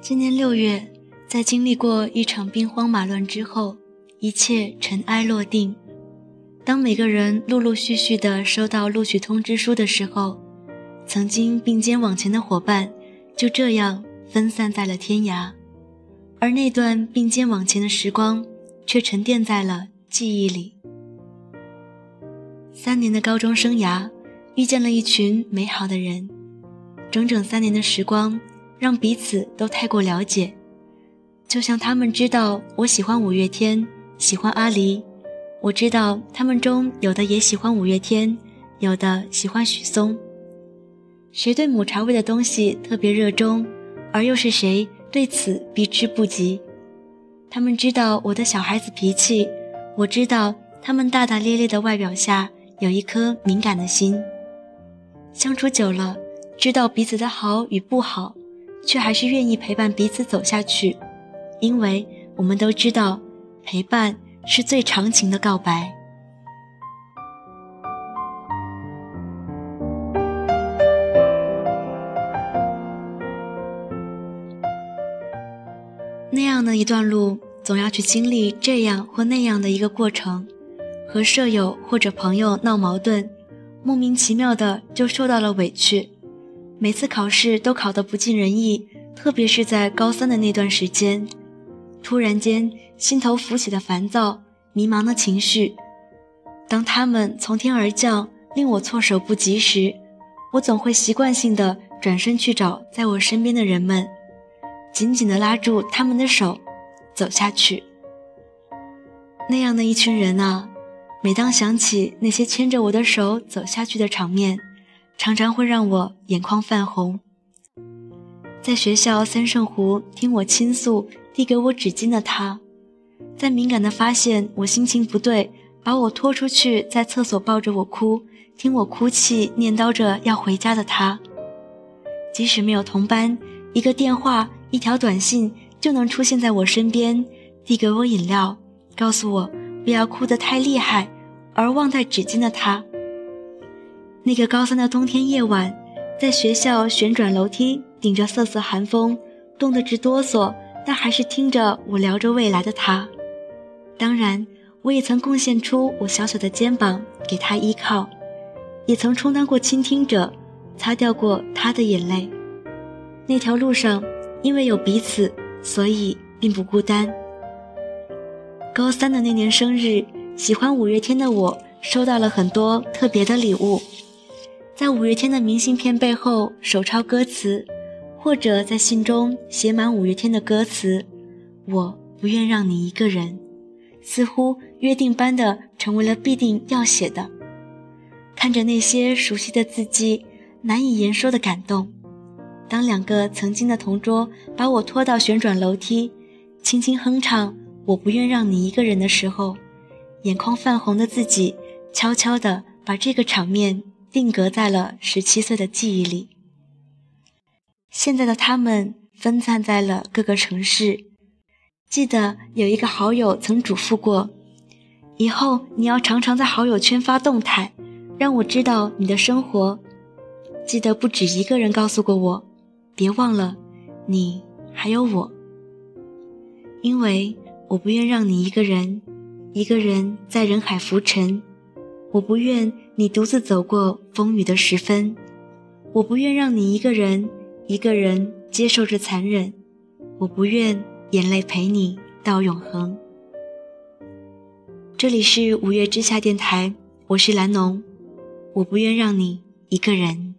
今年六月，在经历过一场兵荒马乱之后，一切尘埃落定。当每个人陆陆续续的收到录取通知书的时候，曾经并肩往前的伙伴就这样分散在了天涯，而那段并肩往前的时光却沉淀在了记忆里。三年的高中生涯，遇见了一群美好的人，整整三年的时光。让彼此都太过了解，就像他们知道我喜欢五月天，喜欢阿离，我知道他们中有的也喜欢五月天，有的喜欢许嵩。谁对抹茶味的东西特别热衷，而又是谁对此避之不及？他们知道我的小孩子脾气，我知道他们大大咧咧的外表下有一颗敏感的心。相处久了，知道彼此的好与不好。却还是愿意陪伴彼此走下去，因为我们都知道，陪伴是最长情的告白。样的一段路，总要去经历这样或那样的一个过程，和舍友或者朋友闹矛盾，莫名其妙的就受到了委屈。每次考试都考得不尽人意，特别是在高三的那段时间，突然间心头浮起的烦躁、迷茫的情绪，当他们从天而降，令我措手不及时，我总会习惯性的转身去找在我身边的人们，紧紧的拉住他们的手，走下去。那样的一群人啊，每当想起那些牵着我的手走下去的场面。常常会让我眼眶泛红。在学校三圣湖听我倾诉，递给我纸巾的他，在敏感的发现我心情不对，把我拖出去，在厕所抱着我哭，听我哭泣，念叨着要回家的他，即使没有同班，一个电话，一条短信就能出现在我身边，递给我饮料，告诉我不要哭得太厉害，而忘带纸巾的他。那个高三的冬天夜晚，在学校旋转楼梯，顶着瑟瑟寒风，冻得直哆嗦，但还是听着我聊着未来的他。当然，我也曾贡献出我小小的肩膀给他依靠，也曾充当过倾听者，擦掉过他的眼泪。那条路上，因为有彼此，所以并不孤单。高三的那年生日，喜欢五月天的我收到了很多特别的礼物。在五月天的明信片背后手抄歌词，或者在信中写满五月天的歌词，我不愿让你一个人，似乎约定般的成为了必定要写的。看着那些熟悉的字迹，难以言说的感动。当两个曾经的同桌把我拖到旋转楼梯，轻轻哼唱“我不愿让你一个人”的时候，眼眶泛红的自己，悄悄地把这个场面。定格在了十七岁的记忆里。现在的他们分散在了各个城市。记得有一个好友曾嘱咐过：以后你要常常在好友圈发动态，让我知道你的生活。记得不止一个人告诉过我，别忘了，你还有我。因为我不愿让你一个人，一个人在人海浮沉。我不愿你独自走过风雨的时分，我不愿让你一个人一个人接受着残忍，我不愿眼泪陪你到永恒。这里是五月之下电台，我是蓝农，我不愿让你一个人。